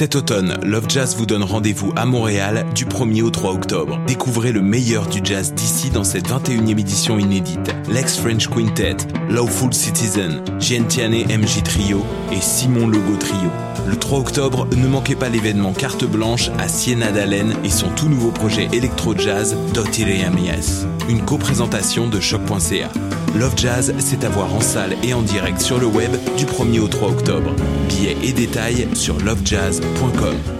Cet automne, Love Jazz vous donne rendez-vous à Montréal du 1er au 3 octobre. Découvrez le meilleur du jazz d'ici dans cette 21e édition inédite. Lex French Quintet, Lawful Citizen, Gentiane MJ Trio et Simon Logo Trio. Le 3 octobre, ne manquez pas l'événement Carte Blanche à Siena d'Allen et son tout nouveau projet électro-jazz. Une co-présentation de choc.ca. Love Jazz, c'est à voir en salle et en direct sur le web du 1er au 3 octobre. Billets et détails sur lovejazz.com.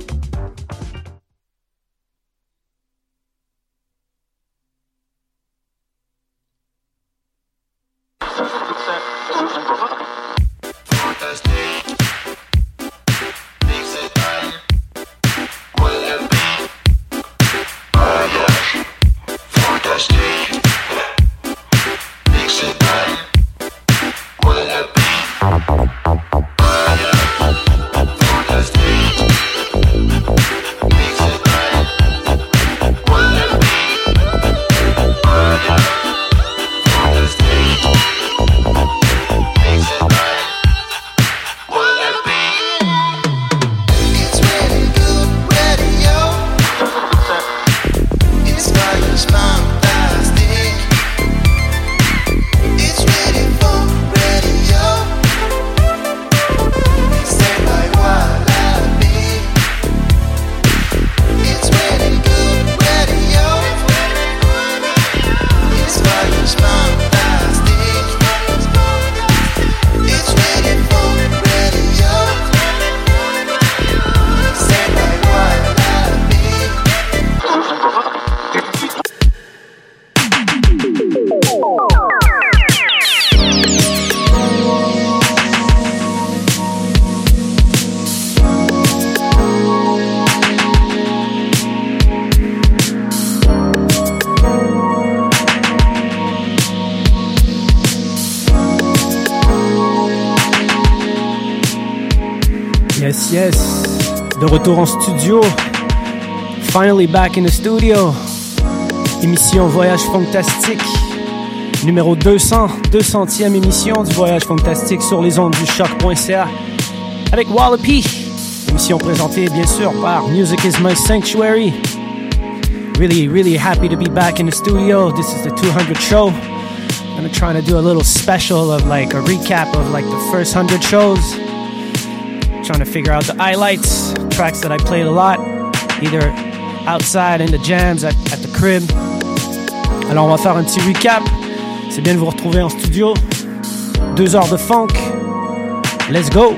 Studio. Finally back in the studio. Émission Voyage Fantastique. Numéro 200, 200e émission du Voyage Fantastique sur les ondes du choq.ca. Avec Wallopy. Émission présentée bien sûr par Music is My Sanctuary. Really, really happy to be back in the studio. This is the 200 show. I'm gonna to do a little special of like a recap of like the first 100 shows. Trying to figure out the highlights, tracks that I played a lot, either outside in the jams, at, at the crib. Alors on va faire un petit recap. C'est bien de vous retrouver en studio. Deux heures de funk. Let's go!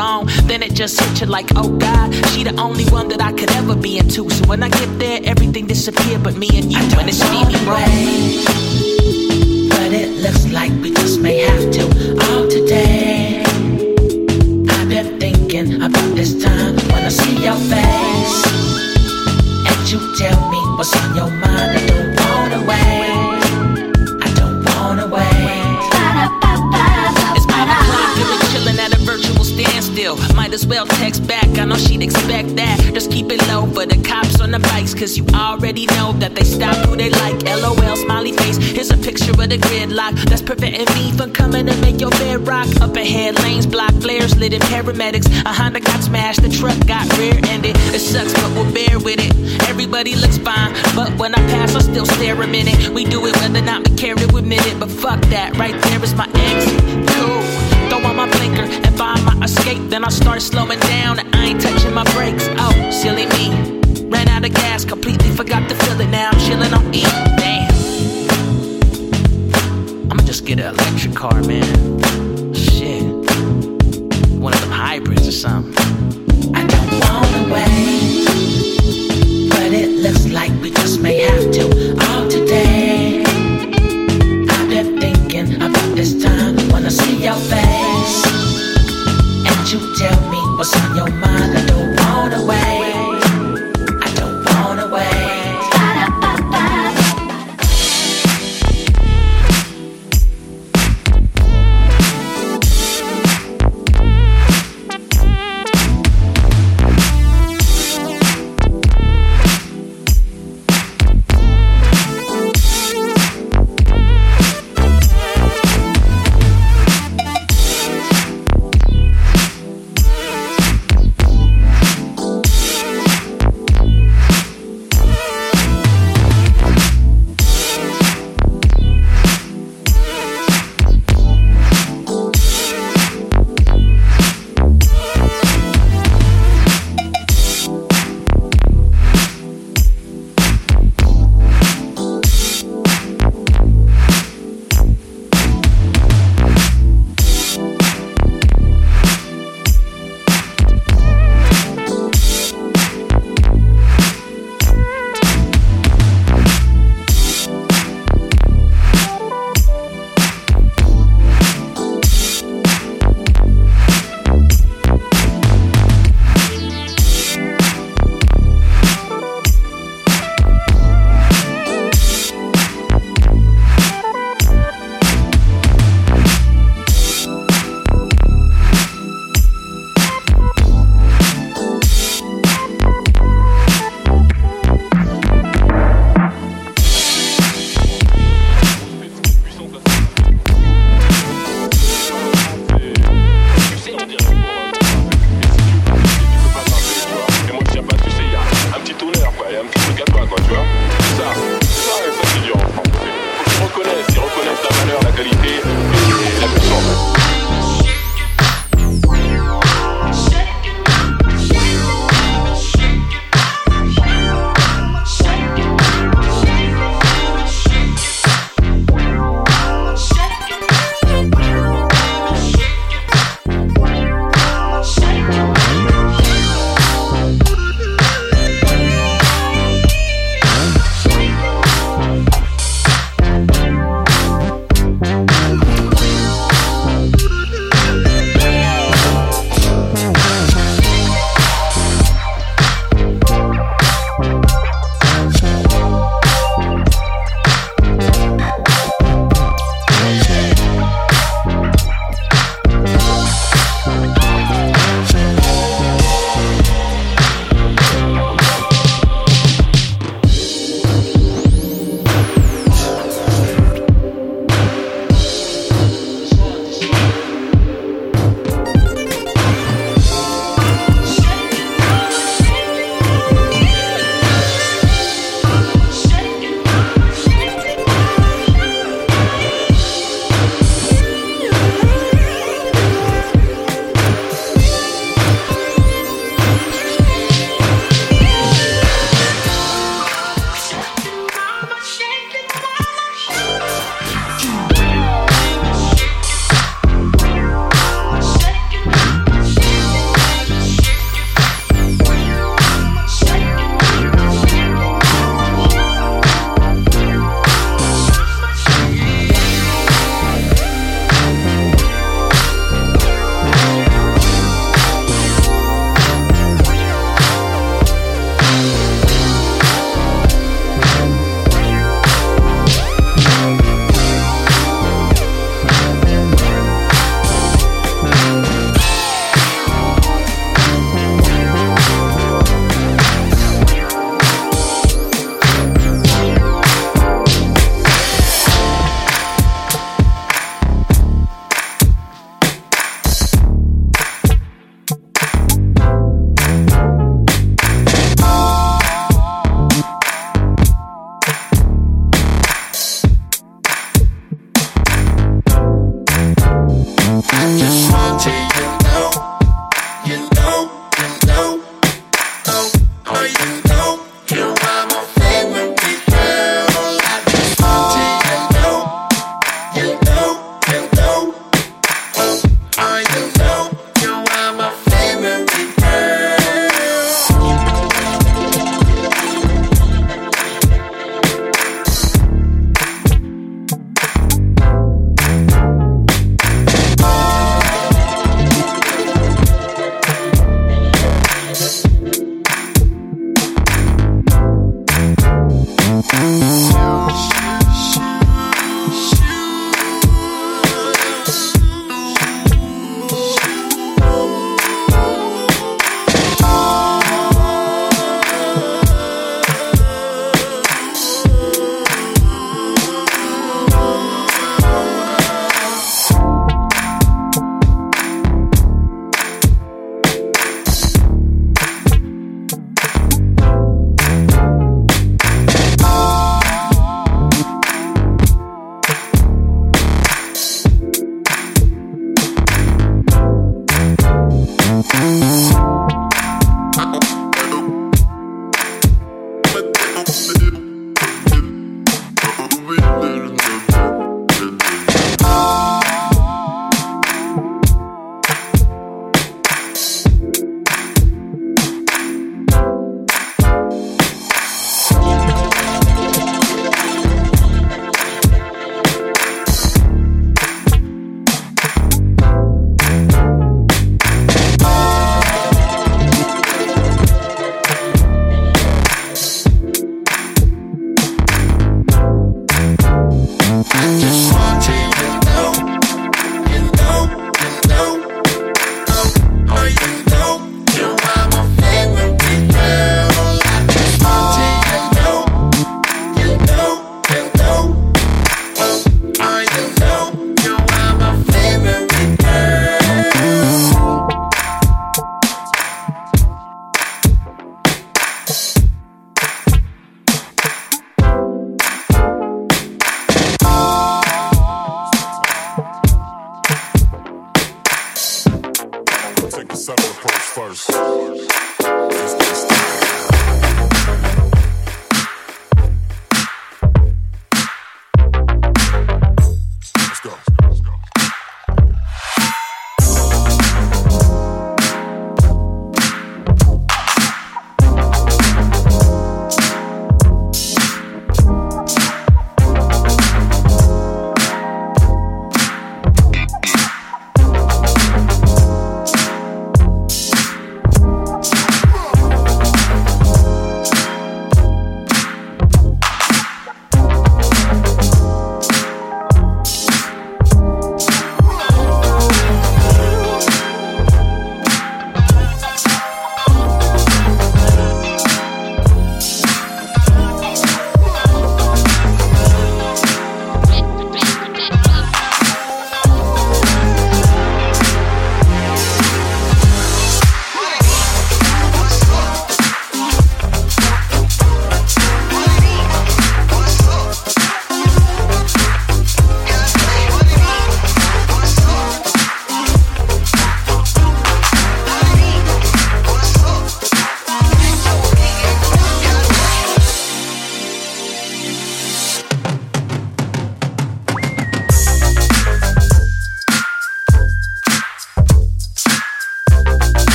Long, then it just hit you like, oh God, she the only one that I could ever be into. So when I get there, everything disappear but me and you. I don't it's Stevie Ray. But it looks like we just may have to all today. I've been thinking about this time when I see your face. And you tell me what's on your mind. Might as well text back, I know she'd expect that. Just keep it low for the cops on the bikes, cause you already know that they stop who they like. LOL, smiley face. Here's a picture of the gridlock that's preventing me from coming to make your bed rock. Up ahead, lanes block, flares lit in paramedics. A Honda got smashed, the truck got rear ended. It sucks, but we'll bear with it. Everybody looks fine, but when I pass, I still stare a minute. We do it whether or not we care to admit it, but fuck that, right there is my exit. Cool. Throw on my blinker and find escape, then I start slowing down. I ain't touching my brakes. Oh, silly me. Ran out of gas, completely forgot to fill it. Now I'm chilling on E. Damn. I'ma just get an electric car, man. Shit. One of them hybrids or something. I don't wanna wait, but it looks like we just may have to all today. I've been thinking about this time I see your face, what's on your mind. I don't wanna wait.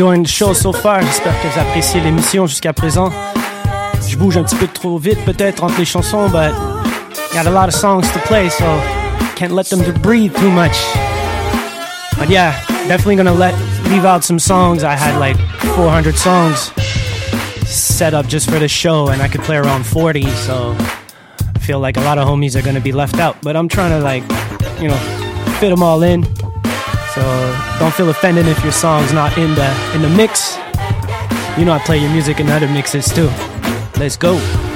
Enjoying the show so far. J'espère que vous appréciez l'émission jusqu'à présent. Je bouge un petit peu trop vite peut-être entre les chansons, but got a lot of songs to play, so can't let them breathe too much. But yeah, definitely gonna let leave out some songs. I had like 400 songs set up just for the show, and I could play around 40, so I feel like a lot of homies are gonna be left out. But I'm trying to like, you know, fit them all in. So don't feel offended if your song's not in the in the mix. You know I play your music in other mixes too. Let's go.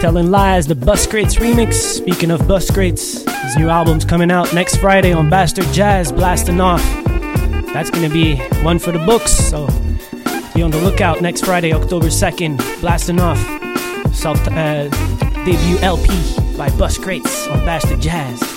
Telling Lies, the Buscrates remix. Speaking of Buscrates, his new album's coming out next Friday on Bastard Jazz, blasting off. That's gonna be one for the books, so be on the lookout next Friday, October 2nd, blasting off. Self uh, debut LP by Buscrates on Bastard Jazz.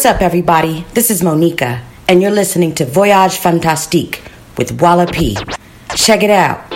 What's up, everybody? This is Monica, and you're listening to Voyage Fantastique with Walla P. Check it out.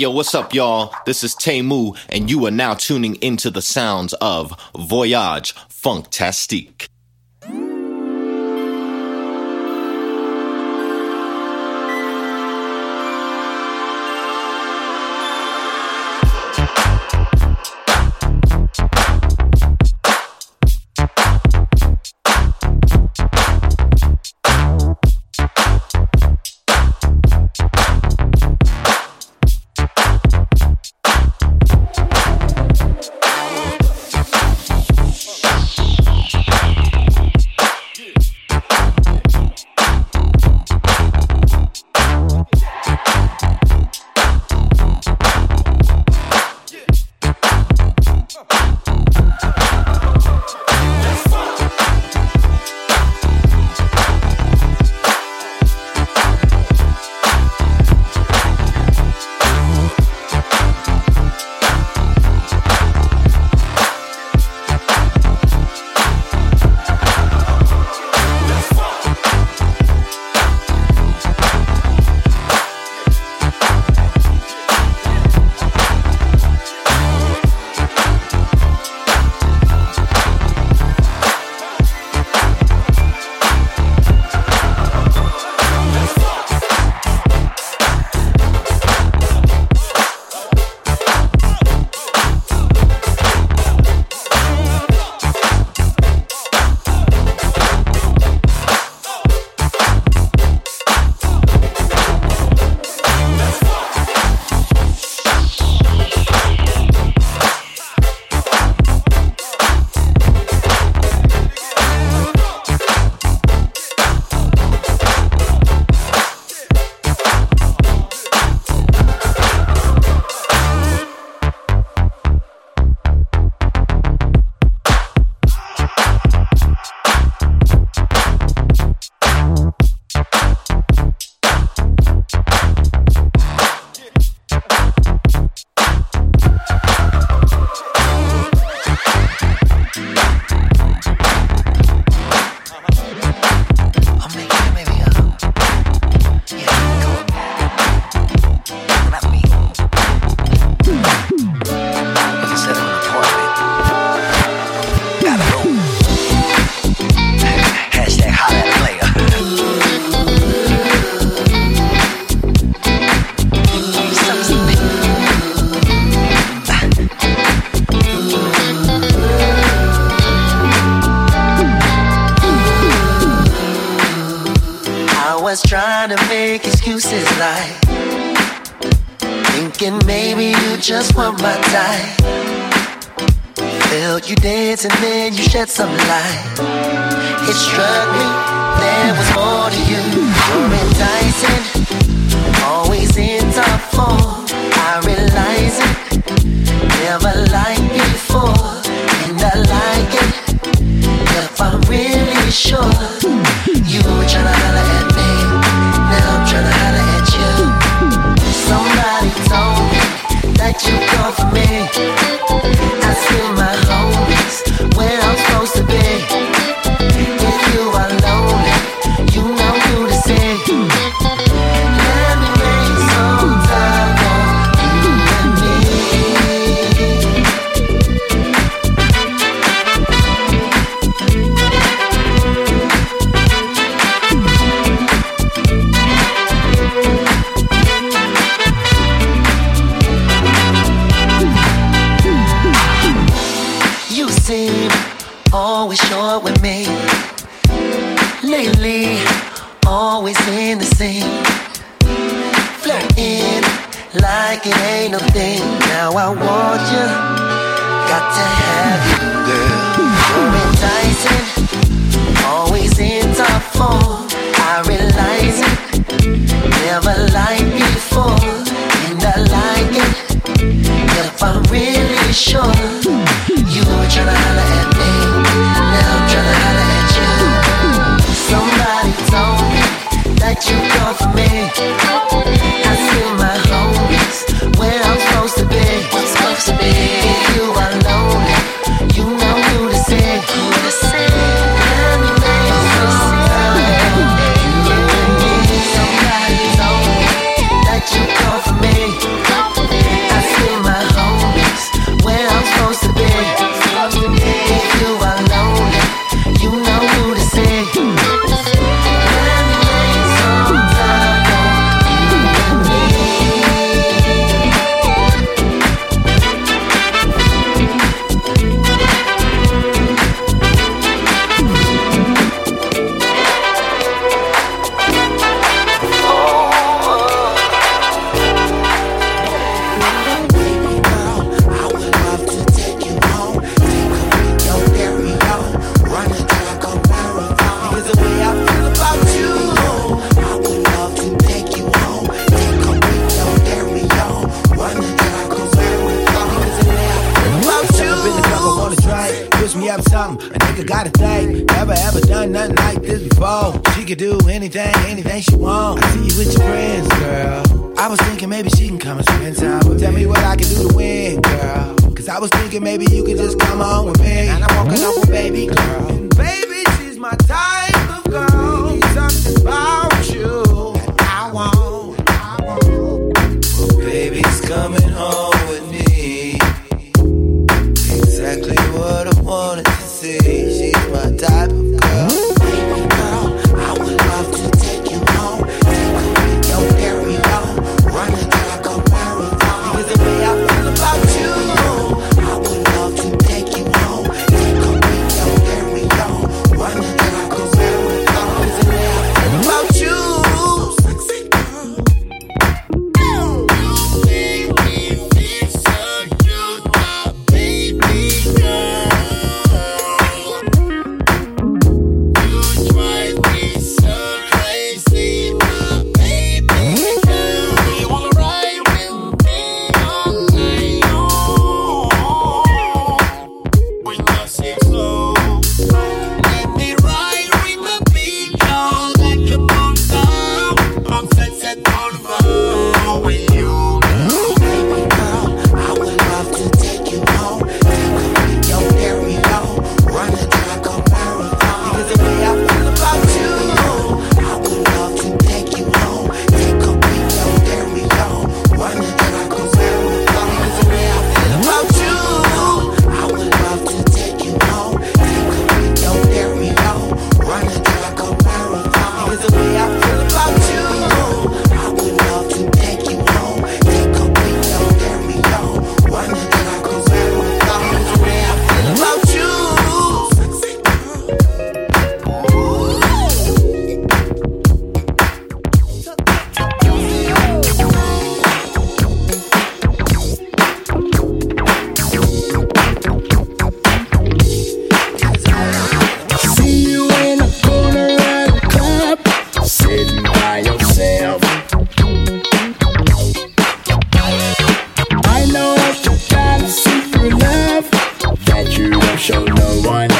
yo, what's up, y'all? This is Temu, and you are now tuning into the sounds of Voyage Funktastique. Shed some light. show no one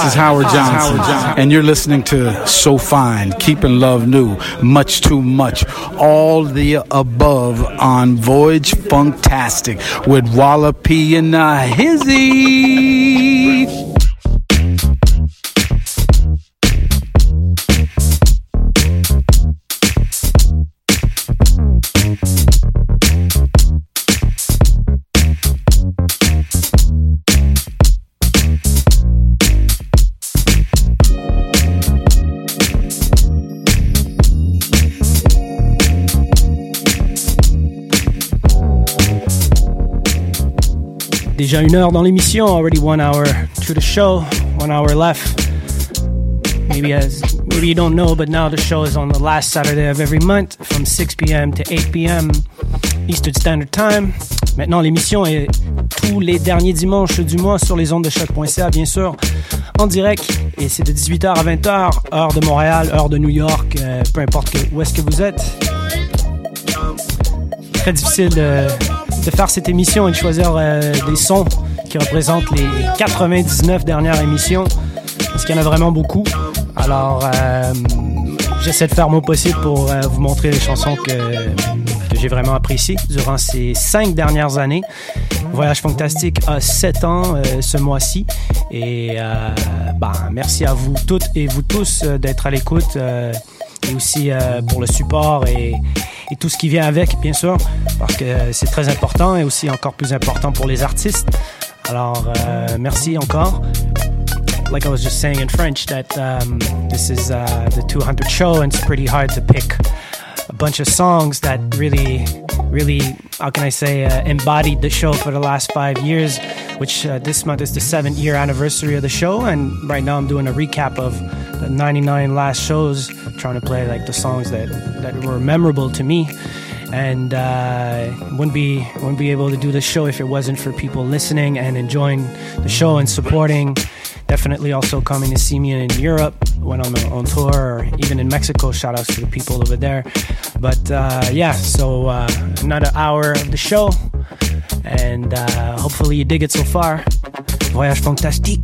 this is Howard Johnson, and you're listening to So Fine, Keeping Love New, Much Too Much, all the above on Voyage Funktastique with Wallopy and uh, Hizzy. Déjà une heure dans l'émission, already one hour to the show, one hour left. Maybe as maybe you don't know, but now the show is on the last Saturday of every month from 6 p.m. to 8 p.m. Eastern Standard Time. Maintenant, l'émission est tous les derniers dimanches du mois sur les ondes de choc.ca, bien sûr, en direct. Et c'est de 18h à 20h, heure de Montréal, heure de New York, euh, peu importe que- où est-ce que vous êtes. Très difficile de, de faire cette émission et de choisir euh, des sons qui représentent les 99 dernières émissions, parce qu'il y en a vraiment beaucoup. Alors, euh, j'essaie de faire mon possible pour euh, vous montrer les chansons que, j'ai vraiment appréciées durant ces cinq dernières années. Voyage Fantastique a 7 ans ce mois-ci. Et ben, merci à vous toutes et vous tous d'être à l'écoute. et aussi pour le support et, et tout ce qui vient avec, bien sûr, parce que c'est très important et aussi encore plus important pour les artistes. Alors, euh, merci encore. Like I was just saying in French, that um, this is uh, the 200 show, and it's pretty hard to pick bunch of songs that really, really, how can I say, uh, embodied the show for the last five years, which uh, this month is the seventh year anniversary of the show. And right now I'm doing a recap of the 99 last shows, trying to play like the songs that, that were memorable to me. And uh, wouldn't be wouldn't be able to do the show if it wasn't for people listening and enjoying the show and supporting definitely also coming to see me in Europe when I'm on tour or even in Mexico. Shout outs to the people over there. But uh, yeah, so uh, another hour of the show. And uh, hopefully you dig it so far. Voyage fantastique.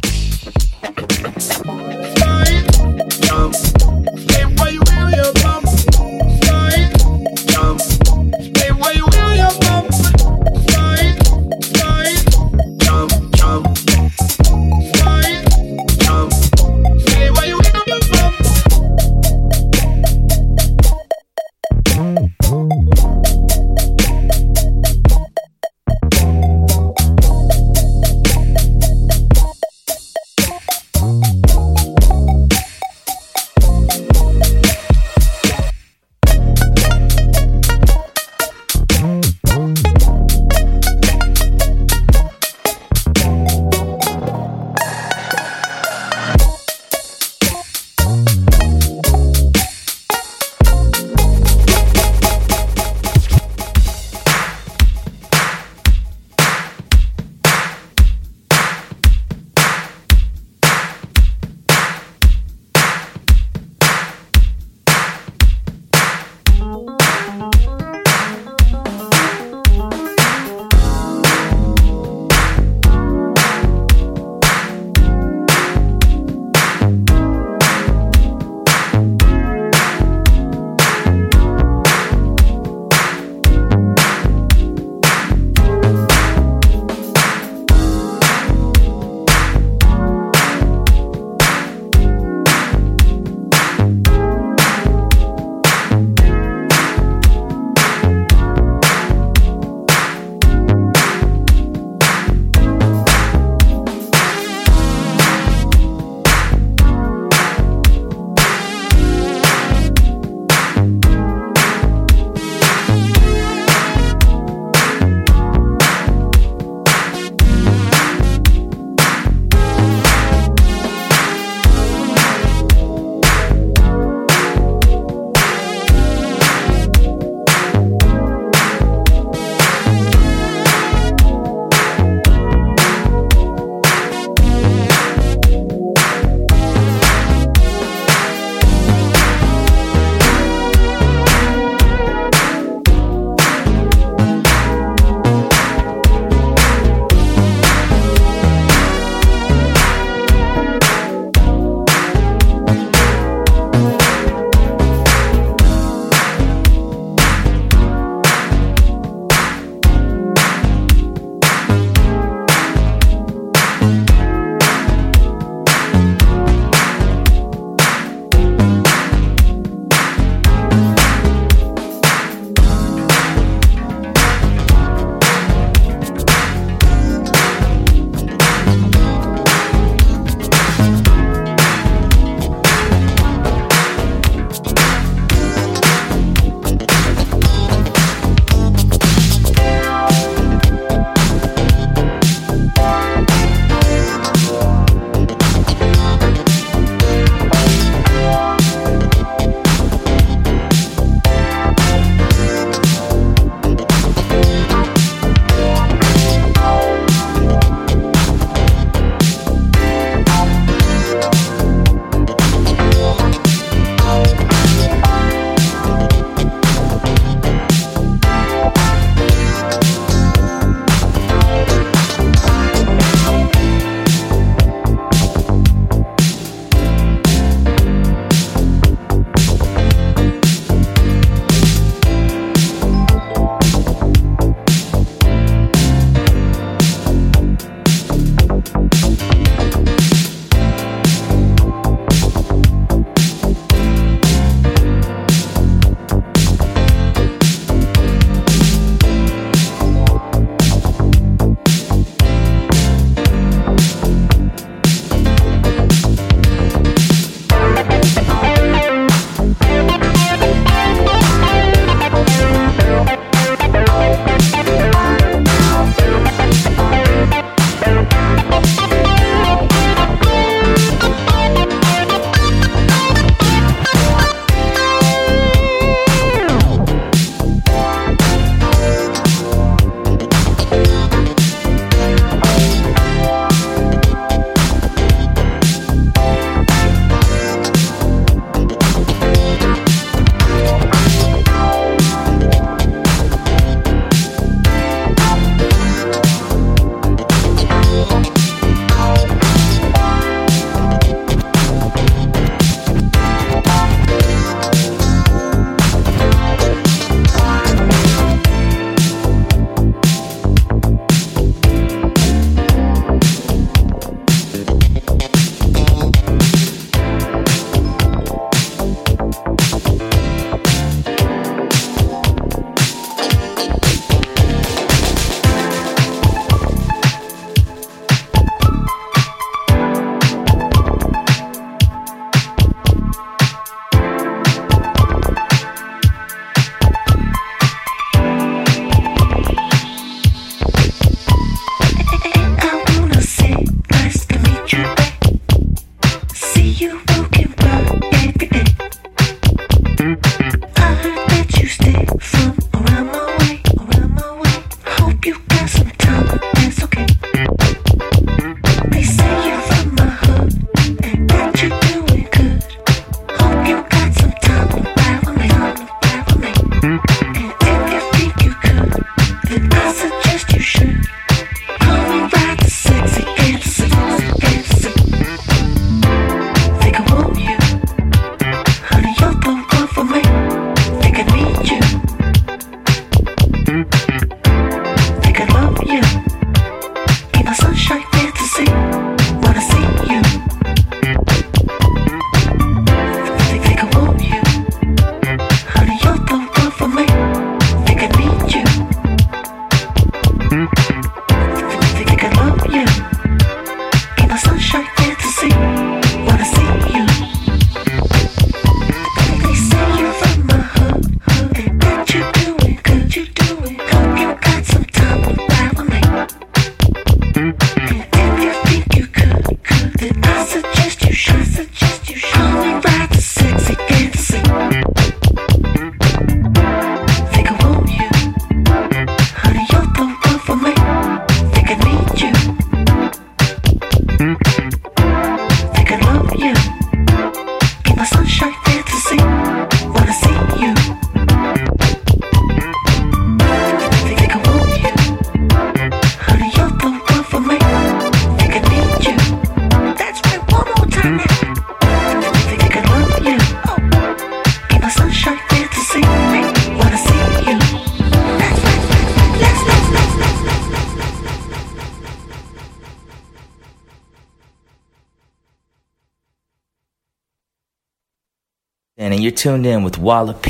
tuned in with Wallop.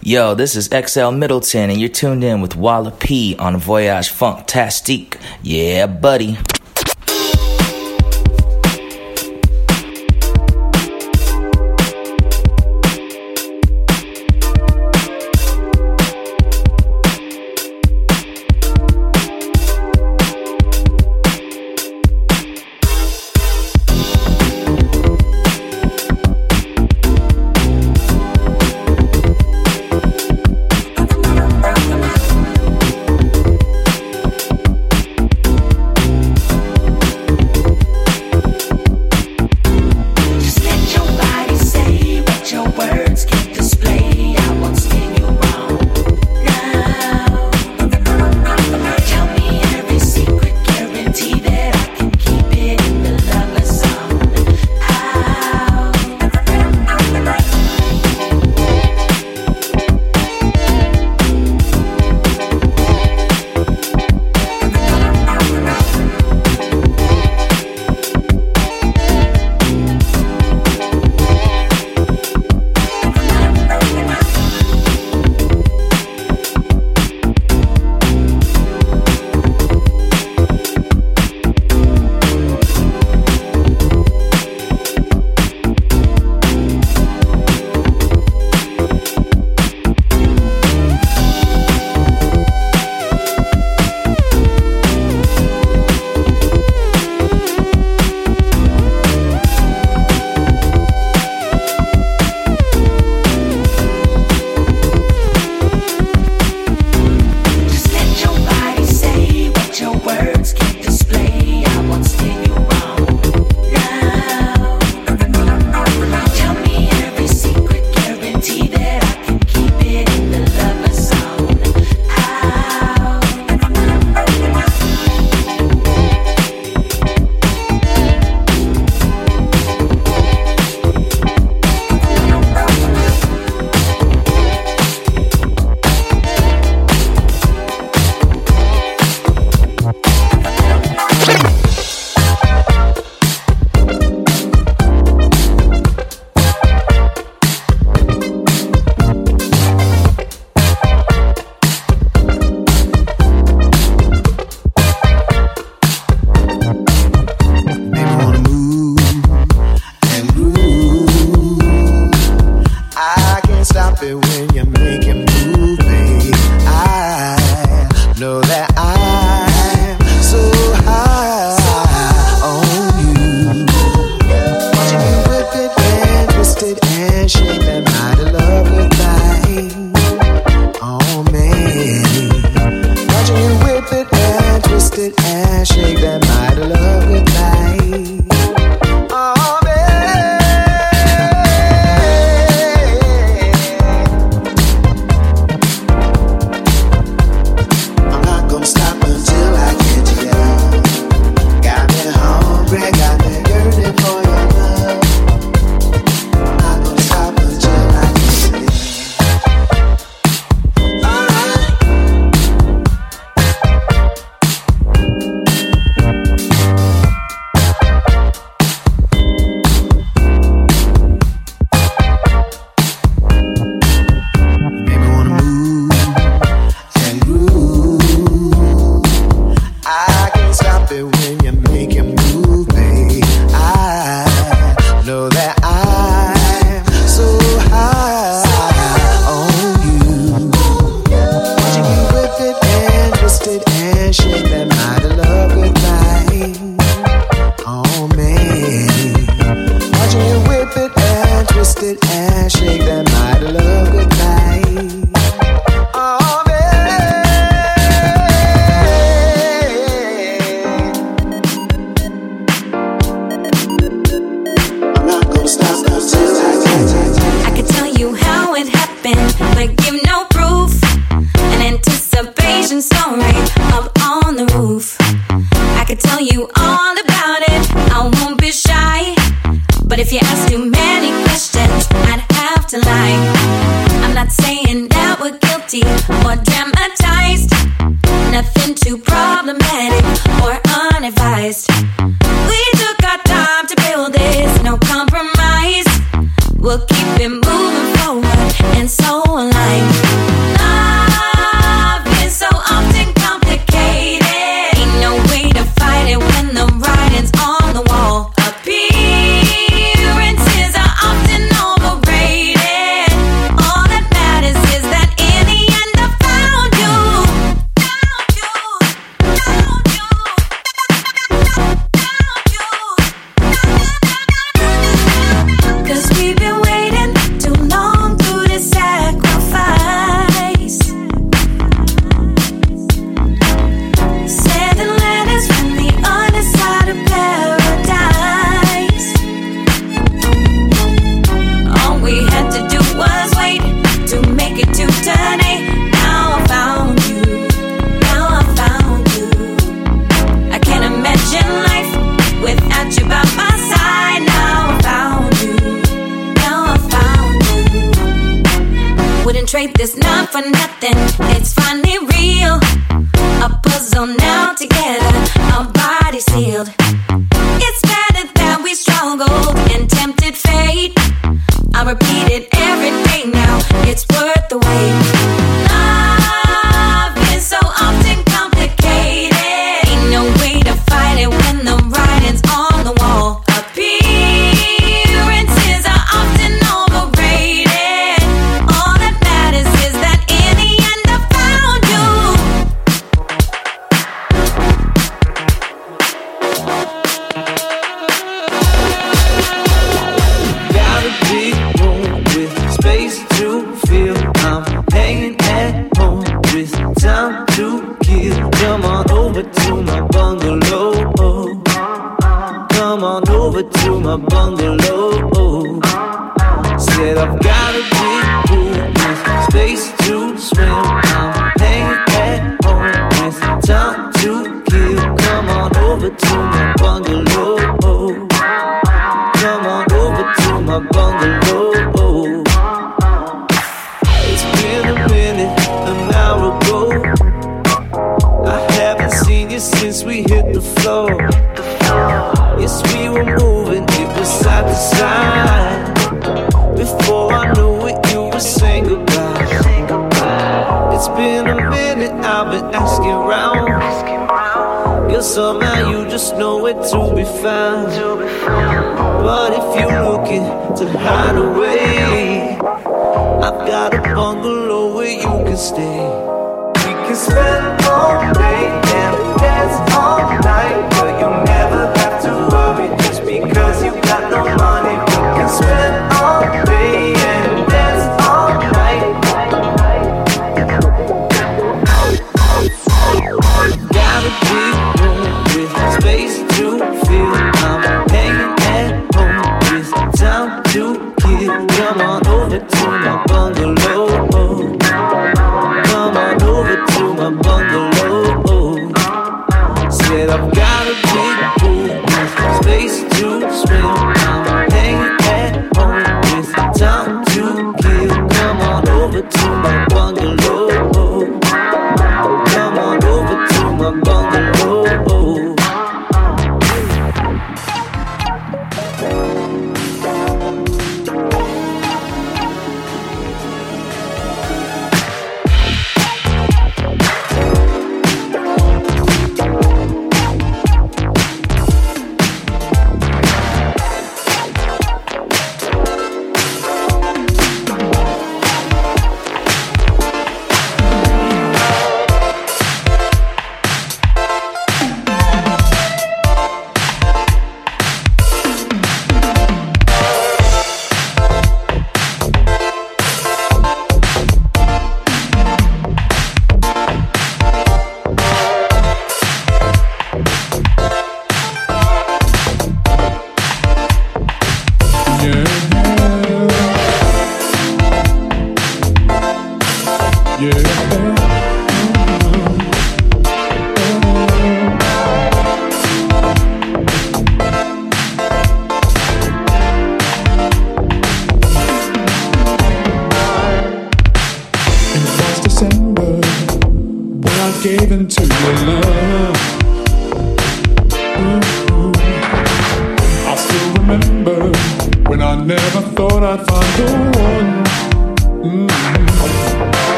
Yo, this is XL Middleton, and you're tuned in with Wallop on Voyage Funktastique. Yeah, buddy.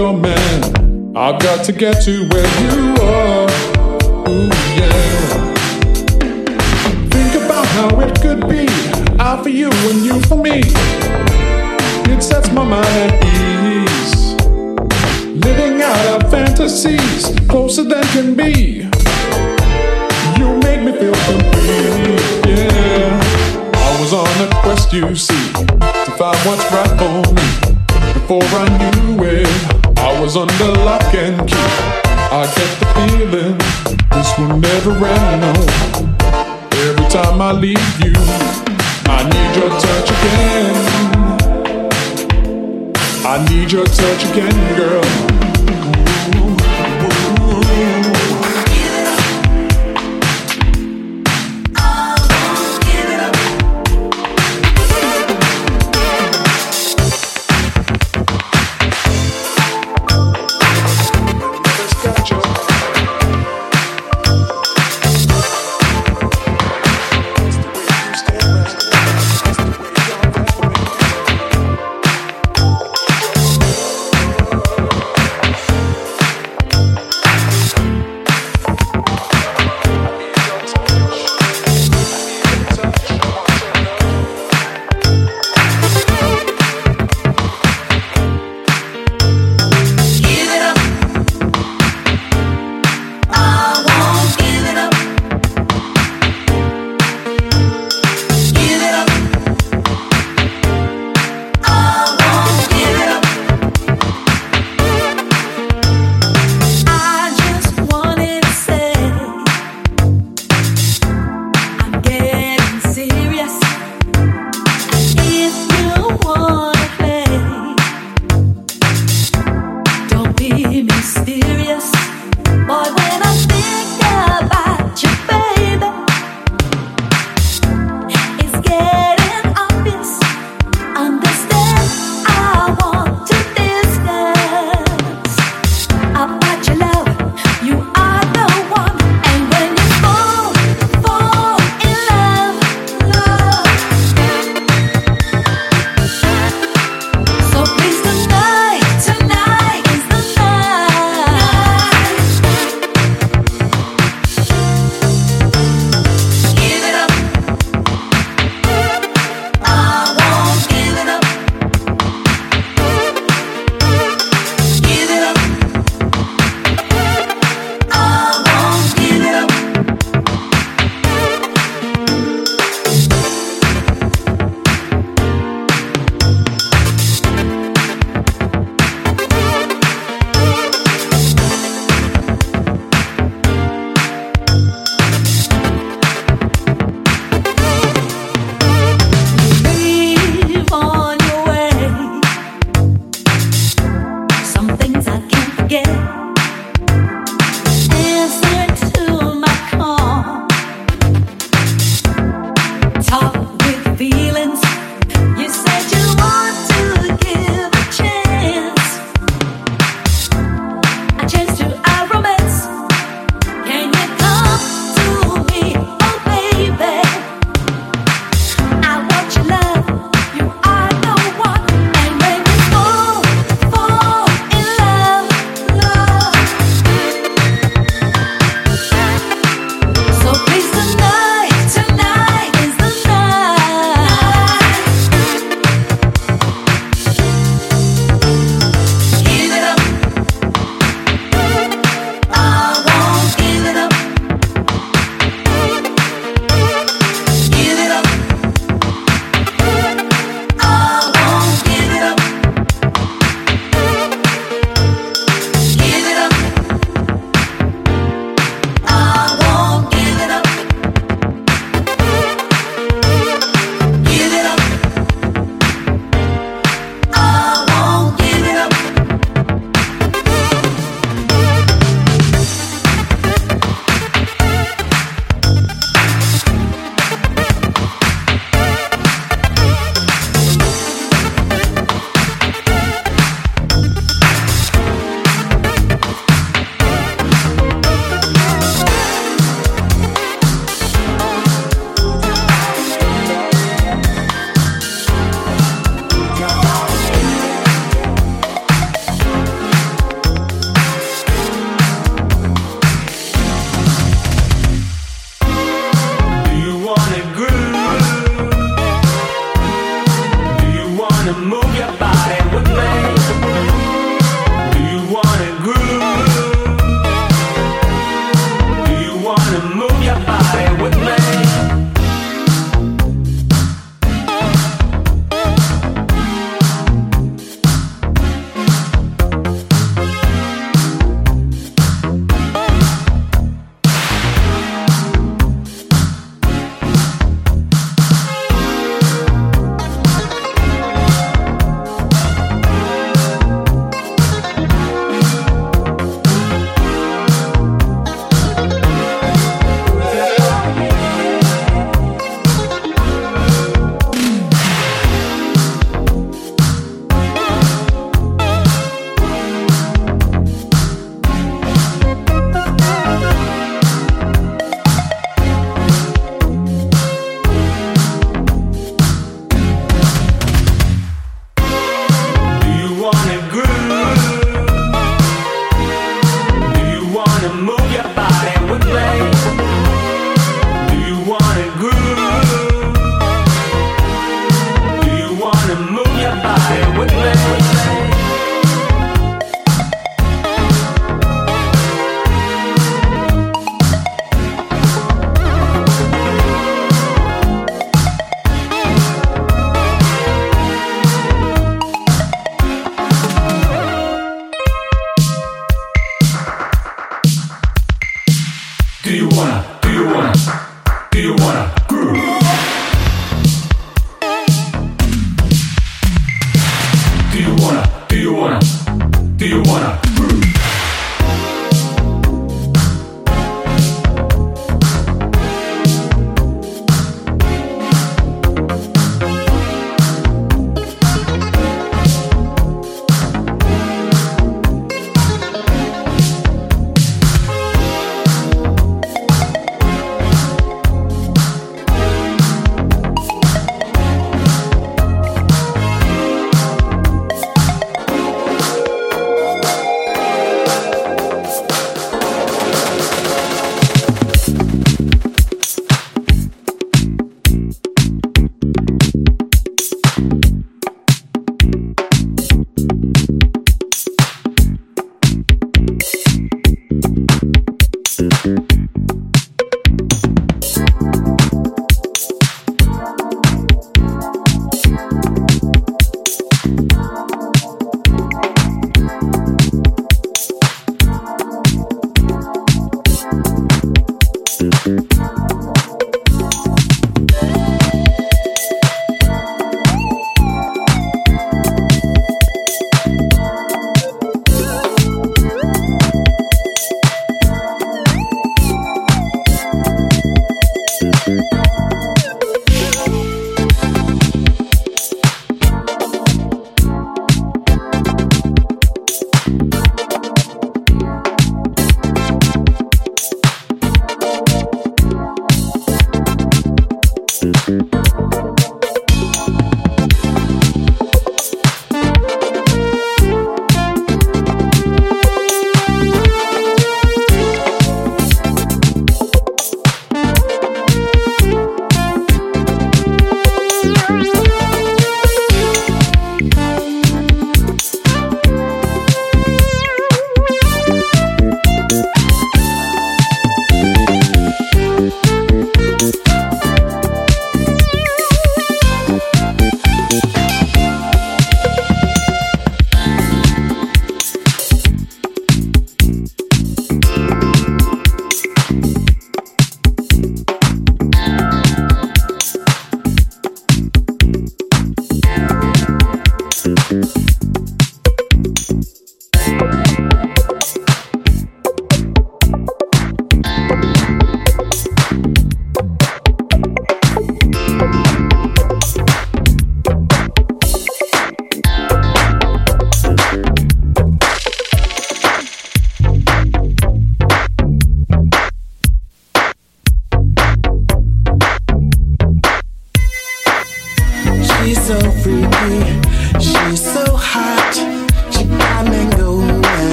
your man. I've got to get to where you are. Ooh, yeah. Think about how it could be. I for you and you for me. It sets my mind at ease. Living out our fantasies closer than can be. You make me feel complete, yeah. I was on a quest, you see, to find what's right for me before I knew it. I was under lock and key. I get the feeling this will never end. No. Every time I leave you, I need your touch again. I need your touch again, girl. Ooh, ooh, ooh.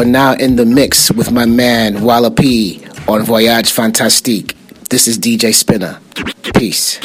are now in the mix with my man Walla P on Voyage Funktastique. This is DJ Spinner. Peace.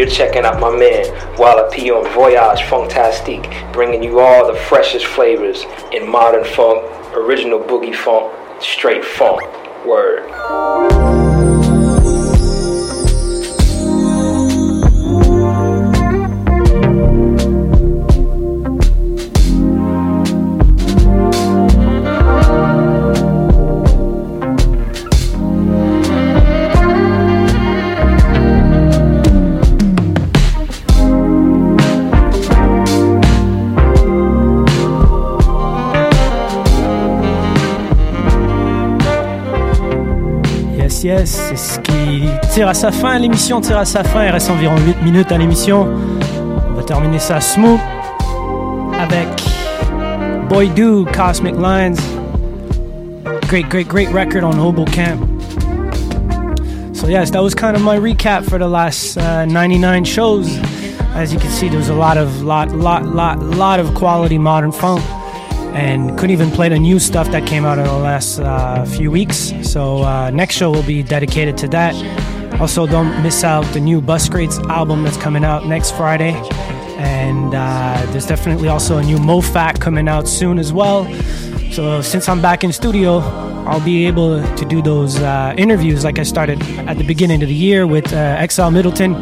You're checking out my man Walla P on Voyage Funktastique, bringing you all the freshest flavors in modern funk, original boogie funk, straight funk. Word. Tire à sa fin. L'émission tire à sa fin. Il reste environ 8 minutes à l'émission. On va terminer ça smooth avec Boy Do, Cosmic Lines. Great, great, great record on Hobo Camp. So yes, that was kind of my recap for the last uh, 99 shows. As you can see, there was a lot of lot, lot, lot, lot of quality modern funk, and couldn't even play the new stuff that came out in the last uh, few weeks. So uh, next show will be dedicated to that. Also, don't miss out the new Bus Grades album that's coming out next Friday, and uh, there's definitely also a new MoFat coming out soon as well. So since I'm back in studio, I'll be able to do those uh, interviews like I started at the beginning of the year with uh, XL Middleton.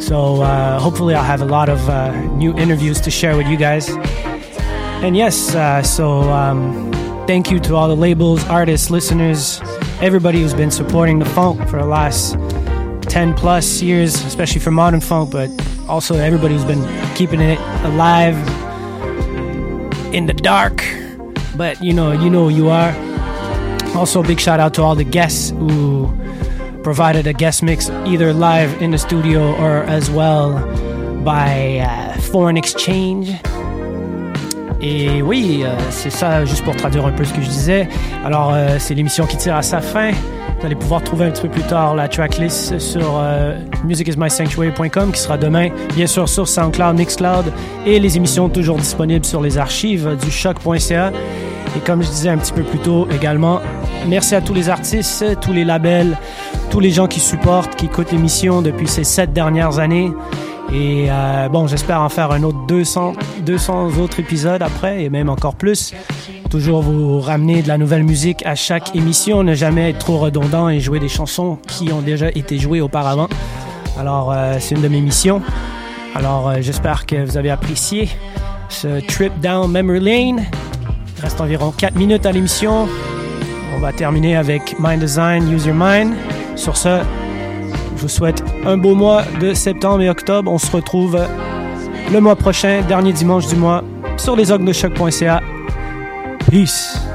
So uh, hopefully I'll have a lot of uh, new interviews to share with you guys. And yes, uh, so um, thank you to all the labels, artists, listeners, everybody who's been supporting the funk for the last 10 plus years, especially for modern funk, but also everybody who's been keeping it alive in the dark. But you know, you know who you are. Also, big shout out to all the guests who provided a guest mix either live in the studio or as well by uh, foreign exchange. Et oui, euh, c'est ça, juste pour traduire un peu ce que je disais. Alors, euh, c'est l'émission qui tire à sa fin. Vous allez pouvoir trouver un petit peu plus tard la tracklist sur euh, musicismysanctuary.com qui sera demain, bien sûr, sur SoundCloud, Mixcloud et les émissions toujours disponibles sur les archives du choc.ca. Et comme je disais un petit peu plus tôt également, merci à tous les artistes, tous les labels, tous les gens qui supportent, qui écoutent l'émission depuis ces sept dernières années. Et euh, bon, j'espère en faire un autre 200, 200 autres épisodes après, et même encore plus. Toujours vous ramener de la nouvelle musique à chaque émission, ne jamais être trop redondant et jouer des chansons qui ont déjà été jouées auparavant. Alors, euh, c'est une de mes missions. Alors, euh, j'espère que vous avez apprécié ce trip down memory lane. Il reste environ 4 minutes à l'émission. On va terminer avec Mind Design, Use Your Mind. Sur ce, je vous souhaite un beau mois de septembre et octobre. On se retrouve le mois prochain, dernier dimanche du mois, sur les. Peace.